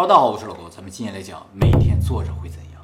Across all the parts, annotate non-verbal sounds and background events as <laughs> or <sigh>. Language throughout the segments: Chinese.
哈喽，大家好，我是老高，咱们今天来讲每天坐着会怎样。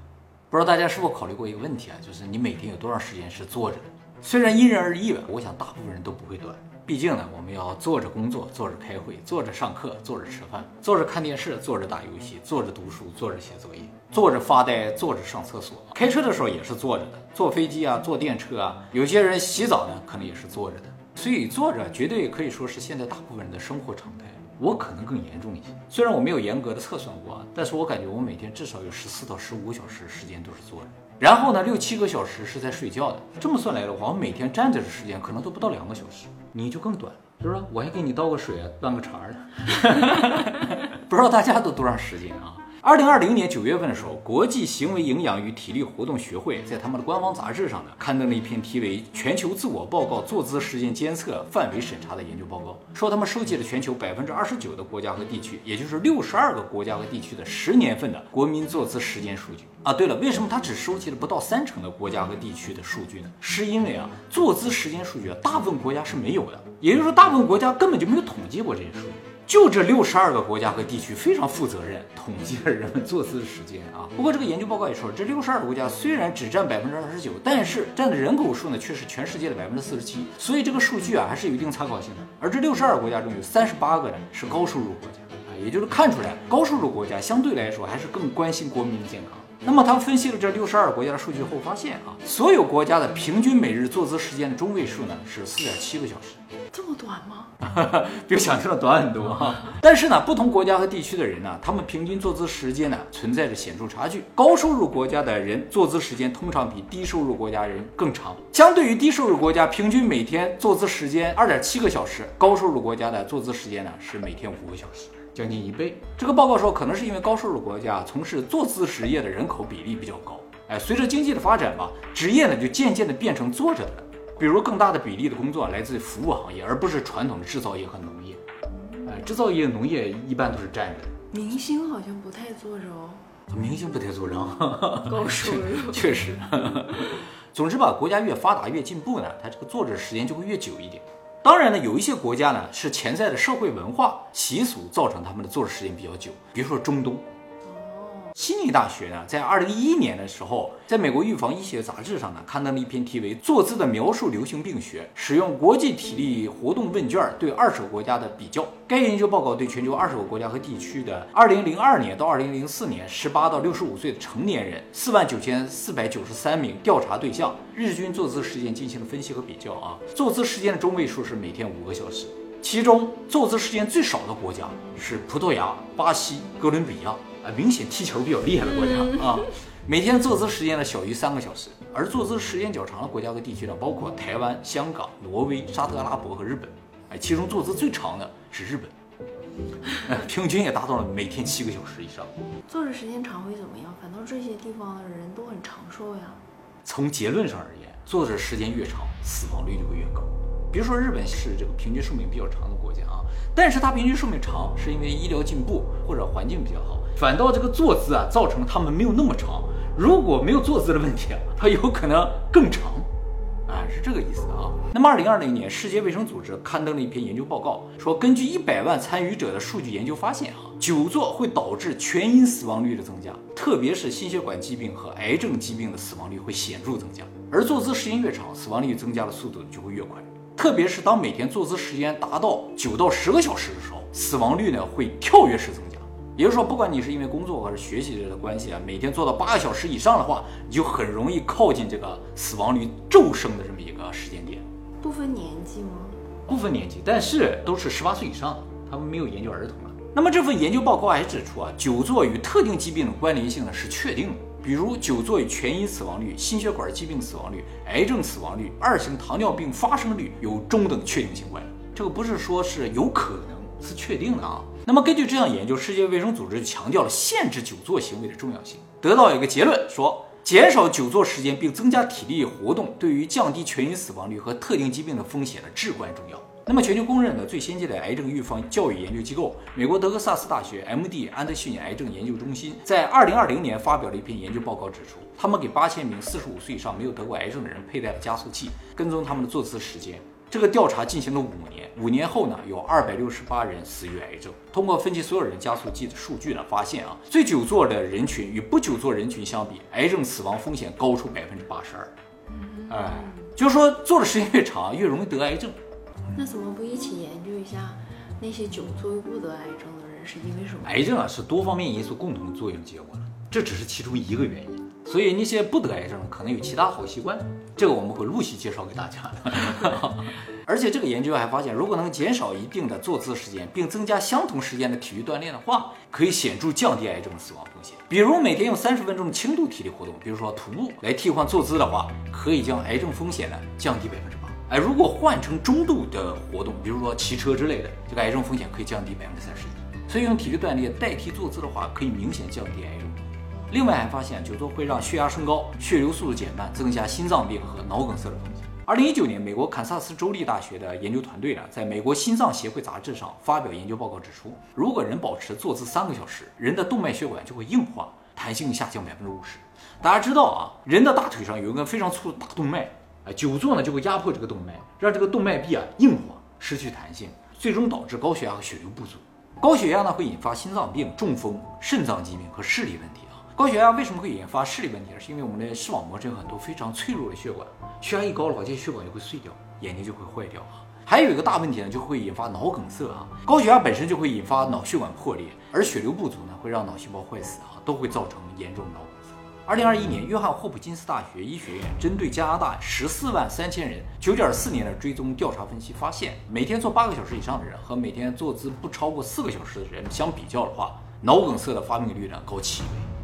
不知道大家是否考虑过一个问题啊，就是你每天有多长时间是坐着的？虽然因人而异吧，我想大部分人都不会短。毕竟呢，我们要坐着工作，坐着开会，坐着上课，坐着吃饭，坐着看电视，坐着打游戏，坐着读书，坐着写作业，坐着发呆，坐着上厕所。开车的时候也是坐着的，坐飞机啊，坐电车啊，有些人洗澡呢，可能也是坐着的。所以坐着绝对可以说是现在大部分人的生活常态。我可能更严重一些，虽然我没有严格的测算过啊，但是我感觉我每天至少有十四到十五个小时时间都是坐着，然后呢，六七个小时是在睡觉的。这么算来的话，我每天站着的时间可能都不到两个小时，你就更短，是不是？我还给你倒个水啊，端个茶呢。<laughs> 不知道大家都多长时间啊？二零二零年九月份的时候，国际行为营养与体力活动学会在他们的官方杂志上呢，刊登了一篇题为《全球自我报告坐姿时间监测范围审查》的研究报告，说他们收集了全球百分之二十九的国家和地区，也就是六十二个国家和地区的十年份的国民坐姿时间数据啊。对了，为什么他只收集了不到三成的国家和地区的数据呢？是因为啊，坐姿时间数据啊，大部分国家是没有的，也就是说，大部分国家根本就没有统计过这些数据。就这六十二个国家和地区非常负责任，统计了人们坐姿的时间啊。不过这个研究报告也说了，这六十二个国家虽然只占百分之二十九，但是占的人口数呢却是全世界的百分之四十七，所以这个数据啊还是有一定参考性的。而这六十二个国家中有三十八个呢是高收入国家啊，也就是看出来高收入国家相对来说还是更关心国民的健康。那么他们分析了这六十二个国家的数据后发现啊，所有国家的平均每日坐姿时间的中位数呢是四点七个小时。这么短吗？<laughs> 比我想象的短很多哈。但是呢，不同国家和地区的人呢，他们平均坐姿时间呢存在着显著差距。高收入国家的人坐姿时间通常比低收入国家人更长。相对于低收入国家平均每天坐姿时间二点七个小时，高收入国家的坐姿时间呢是每天五个小时，将近一倍。这个报告说，可能是因为高收入国家从事坐姿职业的人口比例比较高。哎，随着经济的发展吧，职业呢就渐渐的变成坐着的。比如更大的比例的工作来自服务行业，而不是传统的制造业和农业。哎，制造业、农业一般都是站着。明星好像不太坐着哦。明星不太坐着。高 <laughs> 收入。确实。<laughs> 总之吧，国家越发达越进步呢，它这个坐着时间就会越久一点。当然呢，有一些国家呢是潜在的社会文化习俗造成他们的坐着时间比较久，比如说中东。悉尼大学呢，在二零一一年的时候，在美国预防医学杂志上呢，刊登了一篇题为《坐姿的描述流行病学》，使用国际体力活动问卷对二十个国家的比较。该研究报告对全球二十个国家和地区的二零零二年到二零零四年十八到六十五岁的成年人四万九千四百九十三名调查对象日均坐姿时间进行了分析和比较啊。坐姿时间的中位数是每天五个小时，其中坐姿时间最少的国家是葡萄牙、巴西、哥伦比亚。明显踢球比较厉害的国家啊，每天坐姿时间呢小于三个小时，而坐姿时间较长的国家和地区呢，包括台湾、香港、挪威、沙特阿拉伯和日本。哎，其中坐姿最长的是日本，<laughs> 平均也达到了每天七个小时以上。坐着时间长会怎么样？反倒这些地方的人都很长寿呀。从结论上而言，坐着时间越长，死亡率就会越高。比如说日本是这个平均寿命比较长的国家啊，但是它平均寿命长是因为医疗进步或者环境比较好。反倒这个坐姿啊，造成他们没有那么长。如果没有坐姿的问题啊，它有可能更长，啊，是这个意思啊。那么，二零二零年，世界卫生组织刊登了一篇研究报告，说根据一百万参与者的数据研究发现啊，久坐会导致全因死亡率的增加，特别是心血管疾病和癌症疾病的死亡率会显著增加。而坐姿时间越长，死亡率增加的速度就会越快。特别是当每天坐姿时间达到九到十个小时的时候，死亡率呢会跳跃式增。也就是说，不管你是因为工作还是学习的关系啊，每天做到八个小时以上的话，你就很容易靠近这个死亡率骤升的这么一个时间点。不分年纪吗？不分年纪，但是都是十八岁以上的，他们没有研究儿童了。那么这份研究报告还指出啊，久坐与特定疾病的关联性呢是确定的，比如久坐与全因死亡率、心血管疾病死亡率、癌症死亡率、二型糖尿病发生率有中等确定性关联。这个不是说是有可能，是确定的啊。那么根据这项研究，世界卫生组织强调了限制久坐行为的重要性，得到一个结论说，减少久坐时间并增加体力活动，对于降低全因死亡率和特定疾病的风险呢至关重要。那么全球公认的最先进的癌症预防教育研究机构——美国德克萨斯大学 M.D. 安德逊癌症研究中心，在二零二零年发表了一篇研究报告，指出他们给八千名四十五岁以上没有得过癌症的人佩戴了加速器，跟踪他们的坐姿时间。这个调查进行了五年，五年后呢，有二百六十八人死于癌症。通过分析所有人加速器的数据呢，发现啊，最久坐的人群与不久坐人群相比，癌症死亡风险高出百分之八十二。哎，就是说坐的时间越长，越容易得癌症。那怎么不一起研究一下那些久坐又不得癌症的人是因为什么？癌症啊，是多方面因素共同作用结果的，这只是其中一个原因。所以那些不得癌症可能有其他好习惯，这个我们会陆续介绍给大家的。<laughs> 而且这个研究还发现，如果能减少一定的坐姿时间，并增加相同时间的体育锻炼的话，可以显著降低癌症死亡风险。比如每天用三十分钟轻度体力活动，比如说徒步来替换坐姿的话，可以将癌症风险呢降低百分之八。哎，如果换成中度的活动，比如说骑车之类的，这个癌症风险可以降低百分之三十一。所以用体力锻炼代替坐姿的话，可以明显降低癌症。另外还发现，久坐会让血压升高、血流速度减慢，增加心脏病和脑梗塞的风险。二零一九年，美国堪萨斯州立大学的研究团队呢，在美国心脏协会杂志上发表研究报告，指出，如果人保持坐姿三个小时，人的动脉血管就会硬化，弹性下降百分之五十。大家知道啊，人的大腿上有一根非常粗的大动脉，啊，久坐呢就会压迫这个动脉，让这个动脉壁啊硬化，失去弹性，最终导致高血压和血流不足。高血压呢会引发心脏病、中风、肾脏疾病和视力问题。高血压为什么会引发视力问题呢？是因为我们的视网膜有很多非常脆弱的血管，血压一高的话，这些血管就会碎掉，眼睛就会坏掉啊。还有一个大问题呢，就会引发脑梗塞啊。高血压本身就会引发脑血管破裂，而血流不足呢，会让脑细胞坏死啊，都会造成严重脑梗塞。二零二一年，约翰霍普金斯大学医学院针对加拿大十四万三千人九点四年的追踪调查分析发现，每天坐八个小时以上的人和每天坐姿不超过四个小时的人相比较的话，脑梗塞的发病率呢高七倍。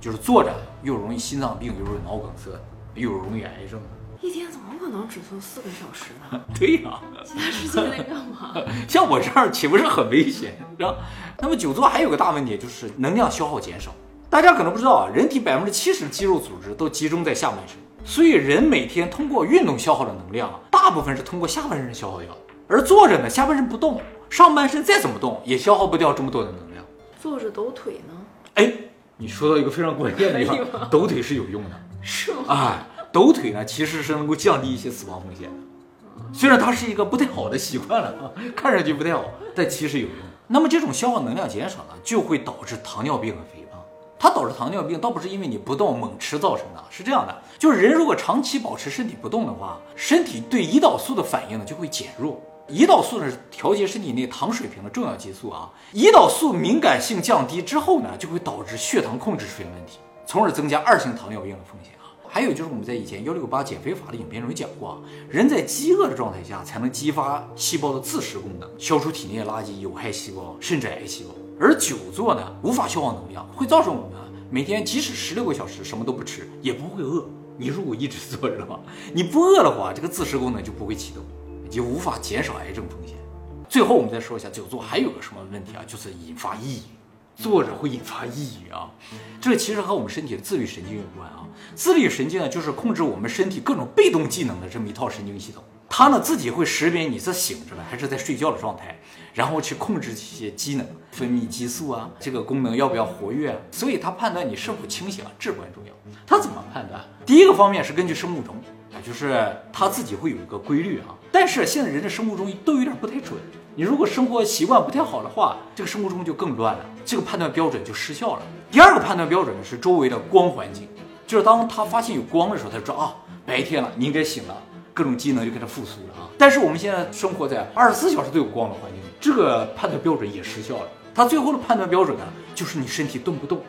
就是坐着又容易心脏病，又容易脑梗塞，又容易癌症。一天怎么可能只坐四个小时呢？<laughs> 对呀，<laughs> 其他时间在干嘛？<laughs> 像我这样岂不是很危险？是吧？那么久坐还有个大问题，就是能量消耗减少。大家可能不知道啊，人体百分之七十的肌肉组织都集中在下半身，所以人每天通过运动消耗的能量，大部分是通过下半身消耗掉。而坐着呢，下半身不动，上半身再怎么动也消耗不掉这么多的能量。坐着抖腿呢？哎。你说到一个非常关键的地方，抖腿是有用的，是吗？哎，抖腿呢其实是能够降低一些死亡风险的，虽然它是一个不太好的习惯了啊，<laughs> 看上去不太好，但其实有用。那么这种消耗能量减少呢，就会导致糖尿病和肥胖。它导致糖尿病倒不是因为你不动猛吃造成的，是这样的，就是人如果长期保持身体不动的话，身体对胰岛素的反应呢就会减弱。胰岛素呢是调节身体内糖水平的重要激素啊，胰岛素敏感性降低之后呢，就会导致血糖控制出现问题，从而增加二型糖尿病的风险啊。还有就是我们在以前幺六八减肥法的影片中讲过啊，人在饥饿的状态下才能激发细胞的自噬功能，消除体内的垃圾、有害细胞甚至癌细胞。而久坐呢，无法消耗能量，会造成我们每天即使十六个小时什么都不吃也不会饿。你如果一直坐着的话，你不饿的话，这个自噬功能就不会启动。就无法减少癌症风险。最后，我们再说一下久坐还有个什么问题啊？就是引发抑郁，坐着会引发抑郁啊。这其实和我们身体的自律神经有关啊。自律神经呢，就是控制我们身体各种被动技能的这么一套神经系统。它呢自己会识别你是醒着了还是在睡觉的状态，然后去控制这些机能，分泌激素啊，这个功能要不要活跃啊？所以它判断你是否清醒啊，至关重要。它怎么判断？第一个方面是根据生物钟。就是他自己会有一个规律啊，但是现在人的生物钟都有点不太准。你如果生活习惯不太好的话，这个生物钟就更乱了，这个判断标准就失效了。第二个判断标准是周围的光环境，就是当他发现有光的时候，他就知道啊白天了，你应该醒了，各种机能就给他复苏了啊。但是我们现在生活在二十四小时都有光的环境，这个判断标准也失效了。他最后的判断标准呢，就是你身体动不动。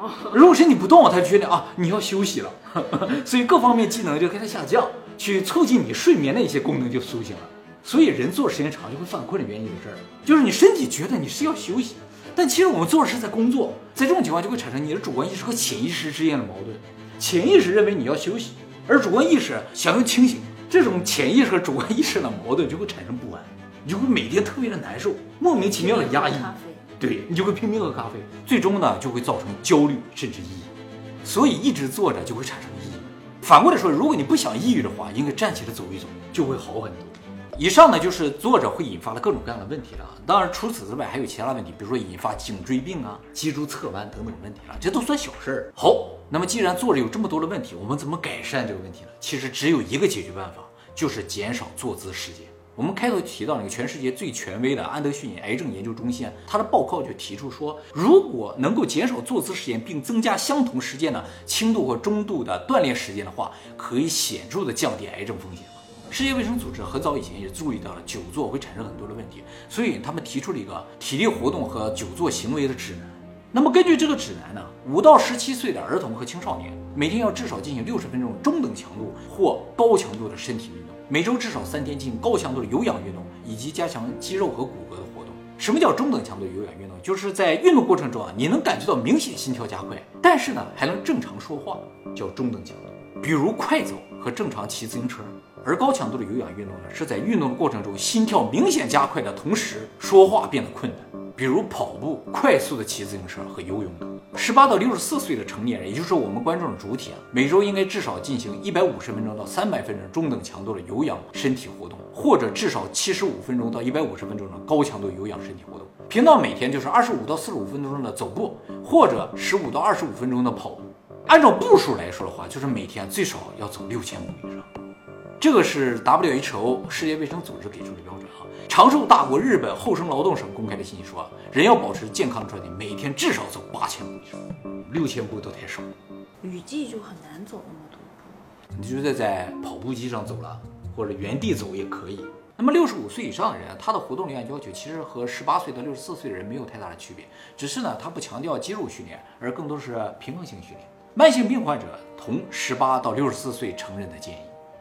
<laughs> 如果身体不动，他就觉得啊，你要休息了，<laughs> 所以各方面机能就开始下降，去促进你睡眠的一些功能就苏醒了。所以人坐时间长就会犯困的原因就是这儿，就是你身体觉得你是要休息，但其实我们做的是在工作，在这种情况就会产生你的主观意识和潜意识之间的矛盾。潜意识认为你要休息，而主观意识想要清醒，这种潜意识和主观意识的矛盾就会产生不安，你就会每天特别的难受，莫名其妙的压抑。对你就会拼命喝咖啡，最终呢就会造成焦虑甚至抑郁，所以一直坐着就会产生抑郁。反过来说，如果你不想抑郁的话，应该站起来走一走，就会好很多。以上呢就是坐着会引发的各种各样的问题了。当然除此之外还有其他问题，比如说引发颈椎病啊、脊柱侧弯等等问题了，这都算小事儿。好，那么既然坐着有这么多的问题，我们怎么改善这个问题呢？其实只有一个解决办法。就是减少坐姿时间。我们开头提到那个全世界最权威的安德逊癌症研究中心，它的报告就提出说，如果能够减少坐姿时间，并增加相同时间的轻度或中度的锻炼时间的话，可以显著的降低癌症风险。世界卫生组织很早以前也注意到了久坐会产生很多的问题，所以他们提出了一个体力活动和久坐行为的指南。那么根据这个指南呢，五到十七岁的儿童和青少年每天要至少进行六十分钟中等强度或高强度的身体运动。每周至少三天进行高强度的有氧运动，以及加强肌肉和骨骼的活动。什么叫中等强度有氧运动？就是在运动过程中啊，你能感觉到明显心跳加快，但是呢还能正常说话，叫中等强度。比如快走和正常骑自行车。而高强度的有氧运动呢，是在运动的过程中心跳明显加快的同时，说话变得困难。比如跑步、快速的骑自行车和游泳等。十八到六十四岁的成年人，也就是我们观众的主体啊，每周应该至少进行一百五十分钟到三百分钟中等强度的有氧身体活动，或者至少七十五分钟到一百五十分钟的高强度有氧身体活动。平到每天就是二十五到四十五分钟的走步，或者十五到二十五分钟的跑步。按照步数来说的话，就是每天最少要走六千步以上。这个是 WHO 世界卫生组织给出的标准啊。长寿大国日本厚生劳动省公开的信息说，人要保持健康的状态，每天至少走八千步以上，六千步都太少。雨季就很难走那么多步，你就得在跑步机上走了，或者原地走也可以。那么六十五岁以上的人，他的活动量要求其实和十八岁到六十四岁的人没有太大的区别，只是呢，他不强调肌肉训练，而更多是平衡性训练。慢性病患者同十八到六十四岁成人的建议，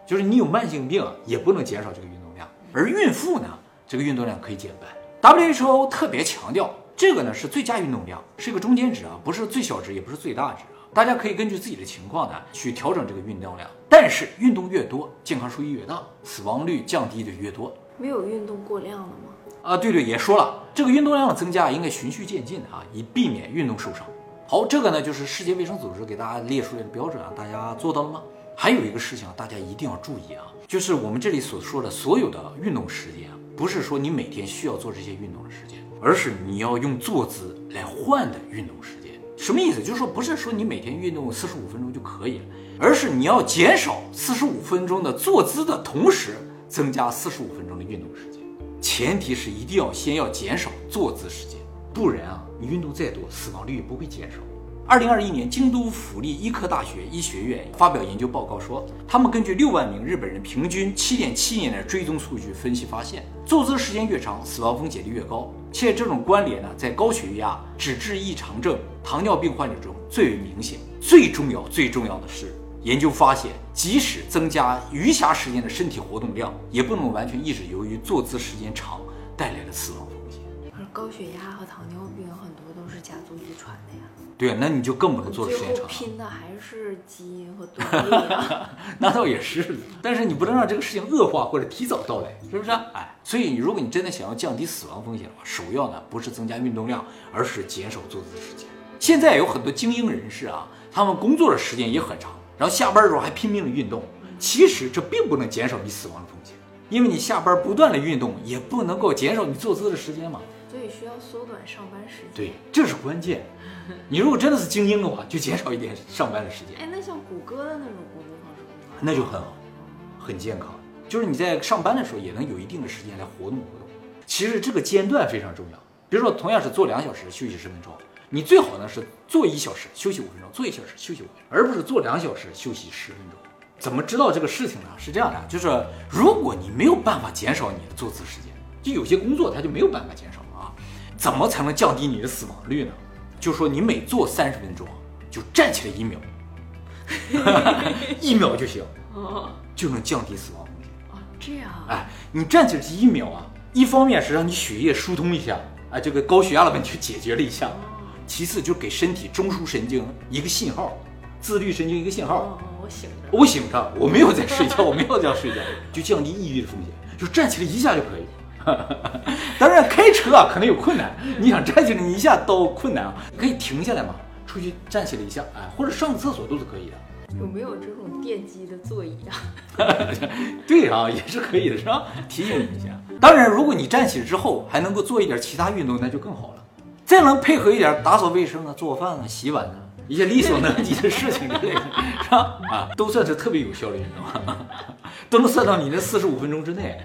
就是你有慢性病也不能减少这个运动量，而孕妇呢？这个运动量可以减半。WHO 特别强调，这个呢是最佳运动量，是一个中间值啊，不是最小值，也不是最大值啊。大家可以根据自己的情况呢去调整这个运动量。但是运动越多，健康收益越大，死亡率降低的越多。没有运动过量了吗？啊，对对，也说了，这个运动量的增加应该循序渐进啊，以避免运动受伤。好，这个呢就是世界卫生组织给大家列出来的标准啊，大家做到了吗？还有一个事情大家一定要注意啊，就是我们这里所说的所有的运动时间。不是说你每天需要做这些运动的时间，而是你要用坐姿来换的运动时间。什么意思？就是说不是说你每天运动四十五分钟就可以了，而是你要减少四十五分钟的坐姿的同时，增加四十五分钟的运动时间。前提是一定要先要减少坐姿时间，不然啊，你运动再多，死亡率也不会减少。二零二一年，京都府立医科大学医学院发表研究报告说，他们根据六万名日本人平均七点七年的追踪数据分析发现，坐姿时间越长，死亡风险就越高，且这种关联呢，在高血压、脂质异常症、糖尿病患者中最为明显。最重要、最重要的是，研究发现，即使增加余暇时间的身体活动量，也不能完全抑制由于坐姿时间长带来的死亡风险。而高血压和糖尿病很多都是家族遗传的呀。对，那你就更不能做的时间长。拼的还是基因和锻炼。那倒也是，但是你不能让这个事情恶化或者提早到来，是不是？哎，所以如果你真的想要降低死亡风险的话，首要呢不是增加运动量，而是减少坐姿时间。现在有很多精英人士啊，他们工作的时间也很长，然后下班的时候还拼命的运动。其实这并不能减少你死亡的风险，因为你下班不断的运动，也不能够减少你坐姿的时间嘛。需要缩短上班时间。对，这是关键。你如果真的是精英的话，就减少一点上班的时间。哎，那像谷歌的那种工作方式，那就很好，很健康。就是你在上班的时候也能有一定的时间来活动活动。其实这个间断非常重要。比如说，同样是做两小时休息十分钟，你最好呢是做一小时休息五分钟，做一小时休息五分钟，而不是做两小时休息十分钟。怎么知道这个事情呢？是这样的，就是如果你没有办法减少你的坐姿时间，就有些工作它就没有办法减少啊。怎么才能降低你的死亡率呢？就说你每坐三十分钟，就站起来一秒，一秒就行，就能降低死亡风险。哦，这样。哎，你站起来这一秒啊，一方面是让你血液疏通一下，哎，这个高血压的问题解决了一下；其次就给身体中枢神经一个信号，自律神经一个信号。哦，我醒着。我醒着，我没有在睡觉，我没有在睡觉，就降低抑郁的风险，就站起来一下就可以。<laughs> 当然，开车啊可能有困难。你想站起来，你一下都困难啊。你可以停下来嘛，出去站起来一下，哎，或者上个厕所都是可以的。有没有这种电机的座椅啊？<laughs> 对啊，也是可以的，是吧？提醒你一下。当然，如果你站起来之后还能够做一点其他运动，那就更好了。再能配合一点打扫卫生啊、做饭啊、洗碗啊，一些力所能及的事情之类的，是吧？啊，都算是特别有效率，你知道吗？都能算到你那四十五分钟之内。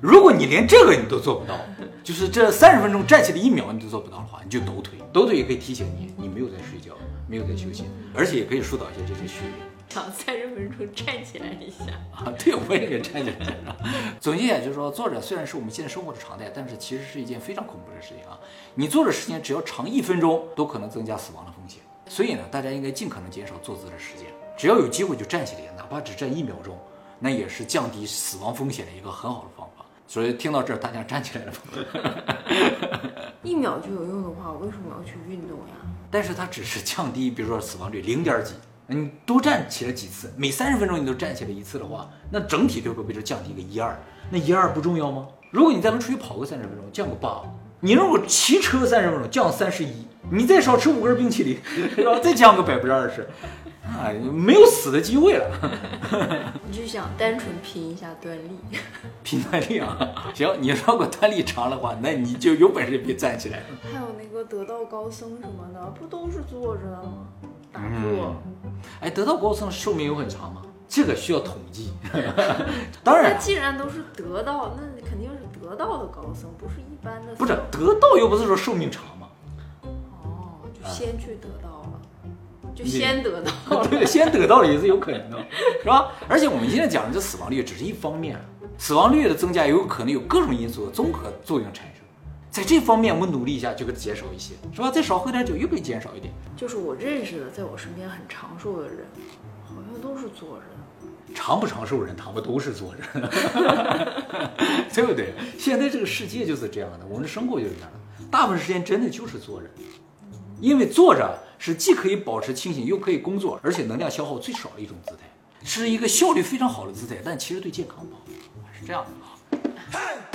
如果你连这个你都做不到，就是这三十分钟站起来一秒你都做不到的话，你就抖腿，抖腿也可以提醒你，你没有在睡觉，没有在休息，而且也可以疏导一下这些血液。想三十分钟站起来一下，啊，对，我也给站起来了。总结一下，就是说，坐着虽然是我们现在生活的常态，但是其实是一件非常恐怖的事情啊！你坐着时间只要长一分钟，都可能增加死亡的风险。所以呢，大家应该尽可能减少坐姿的时间，只要有机会就站起来，哪怕只站一秒钟，那也是降低死亡风险的一个很好的方法。所以听到这儿，大家站起来了吗？<laughs> 一秒就有用的话，我为什么要去运动呀？但是它只是降低，比如说死亡率零点几。你多站起来几次，每三十分钟你都站起来一次的话，那整体就会被这降低个一二。那一二不重要吗？如果你再能出去跑个三十分钟，降个八；你如果骑车三十分钟，降三十一；你再少吃五根冰淇淋？再降个百分之二十，啊，没有死的机会了。<laughs> 你就想单纯拼一下锻力，<laughs> 拼锻力啊！行，你如果锻力长的话，那你就有本事别站起来。还有那个得道高僧什么的，不都是坐着的吗？打坐。哎，得道高僧寿命有很长吗？这个需要统计。<laughs> 当然，既然都是得道，那肯定是得道的高僧，不是一般的。不是得道又不是说寿命长吗？哦，就先去得道了，就先得到。<laughs> 对，先得到了也是有可能的，是吧？而且我们现在讲的这死亡率只是一方面，死亡率的增加也有可能有各种因素的综合作用产生。在这方面我们努力一下就可以减少一些，是吧？再少喝点酒又可以减少一点。就是我认识的，在我身边很长寿的人，好像都是坐着。长不长寿人，他们都是坐着，<laughs> 对不对？现在这个世界就是这样的，我们的生活就是这样的，大部分时间真的就是坐着，因为坐着是既可以保持清醒，又可以工作，而且能量消耗最少的一种姿态，是一个效率非常好的姿态，但其实对健康不好，是这样的啊。